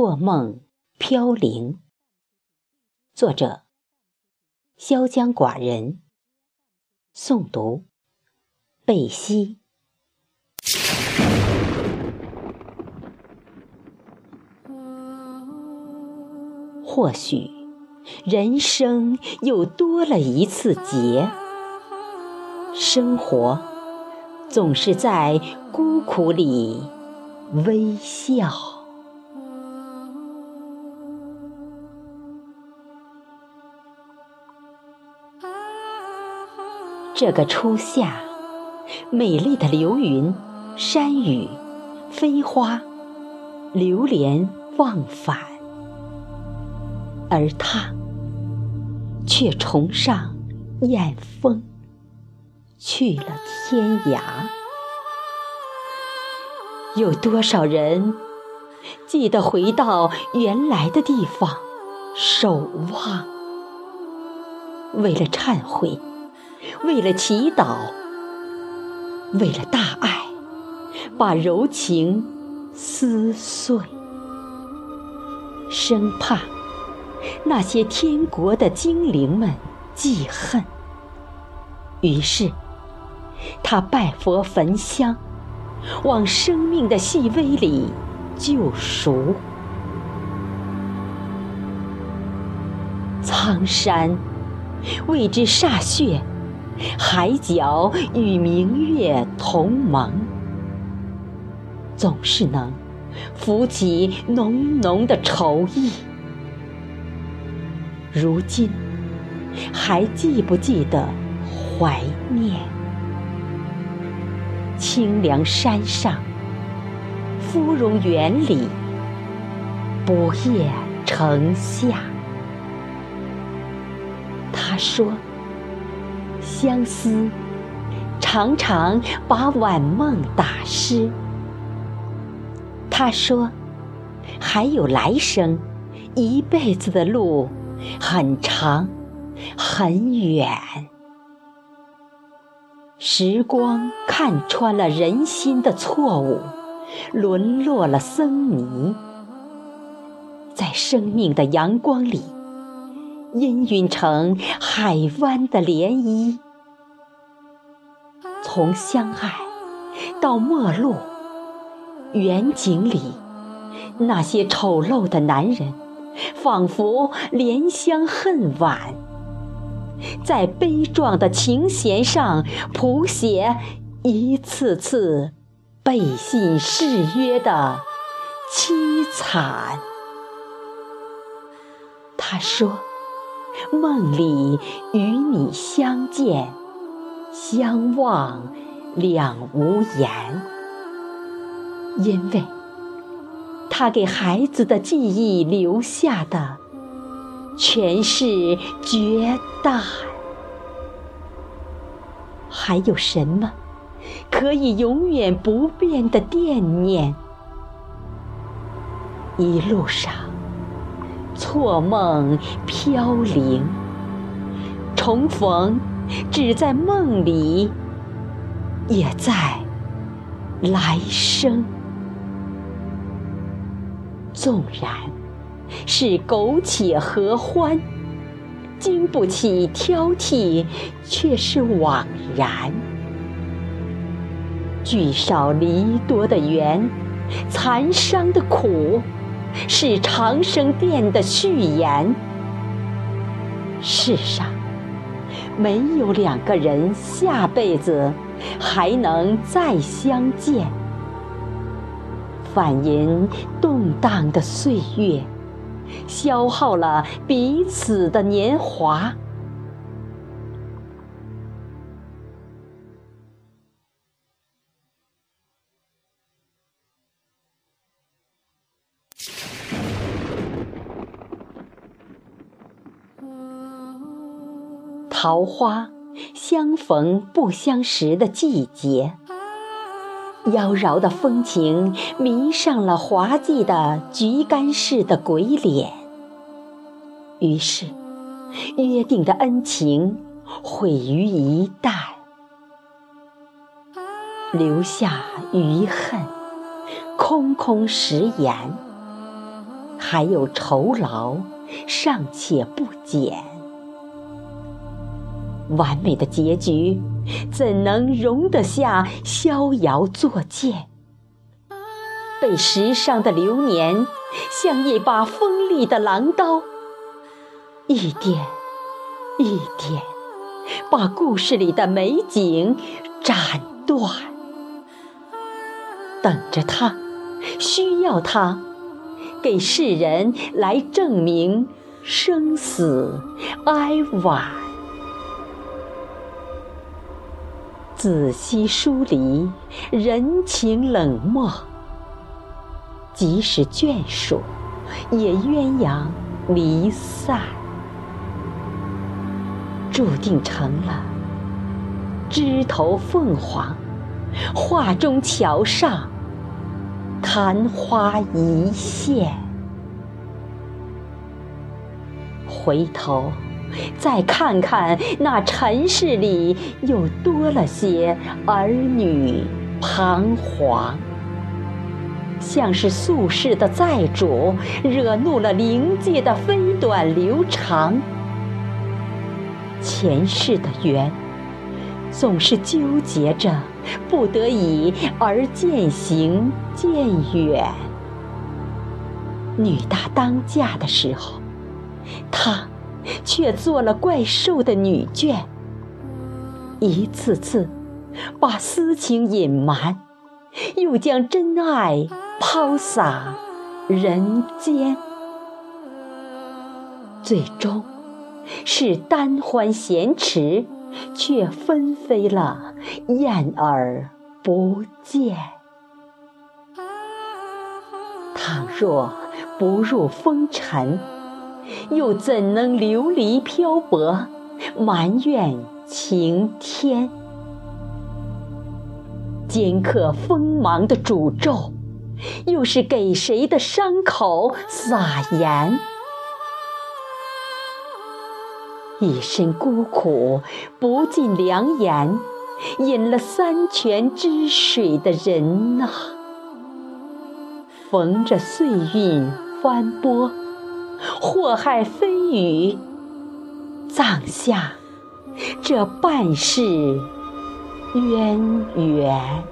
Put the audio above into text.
错梦飘零。作者：潇江寡人。诵读：贝西。或许，人生又多了一次劫。生活总是在孤苦里微笑。这个初夏，美丽的流云、山雨、飞花、流连忘返，而他却崇尚燕风。去了天涯，有多少人记得回到原来的地方守望？为了忏悔，为了祈祷，为了大爱，把柔情撕碎，生怕那些天国的精灵们记恨，于是。他拜佛焚香，往生命的细微里救赎。苍山为之歃血，海角与明月同盟，总是能浮起浓浓的愁意。如今还记不记得怀念？清凉山上，芙蓉园里，不夜城下。他说：“相思常常把晚梦打湿。”他说：“还有来生，一辈子的路很长很远。”时光看穿了人心的错误，沦落了僧尼，在生命的阳光里氤氲成海湾的涟漪。从相爱到陌路，远景里那些丑陋的男人，仿佛怜香恨晚。在悲壮的琴弦上谱写一次次背信誓约的凄惨。他说：“梦里与你相见，相望两无言。”因为他给孩子的记忆留下的。全是绝代，还有什么可以永远不变的惦念？一路上错梦飘零，重逢只在梦里，也在来生。纵然。是苟且合欢，经不起挑剔，却是枉然。聚少离多的缘，残伤的苦，是长生殿的序言。世上没有两个人下辈子还能再相见。反吟动荡的岁月。消耗了彼此的年华。桃花相逢不相识的季节。妖娆的风情迷上了滑稽的菊干似的鬼脸，于是约定的恩情毁于一旦，留下余恨，空空食言。还有酬劳尚且不减。完美的结局，怎能容得下逍遥作践？被时尚的流年像一把锋利的狼刀，一点一点把故事里的美景斩断。等着他，需要他，给世人来证明生死哀婉。仔细梳理人情冷漠，即使眷属，也鸳鸯离散，注定成了枝头凤凰，画中桥上昙花一现。回头。再看看那尘世里，又多了些儿女彷徨，像是宿世的债主，惹怒了灵界的飞短流长。前世的缘，总是纠结着，不得已而渐行渐远。女大当嫁的时候，她。却做了怪兽的女眷，一次次把私情隐瞒，又将真爱抛洒人间，最终是单欢闲池，却纷飞了燕儿不见。倘若不入风尘。又怎能流离漂泊，埋怨晴天？尖刻锋芒的诅咒，又是给谁的伤口撒盐？一身孤苦，不尽良言，饮了三泉之水的人呐，逢着岁运翻波。祸害飞羽，葬下这半世渊源。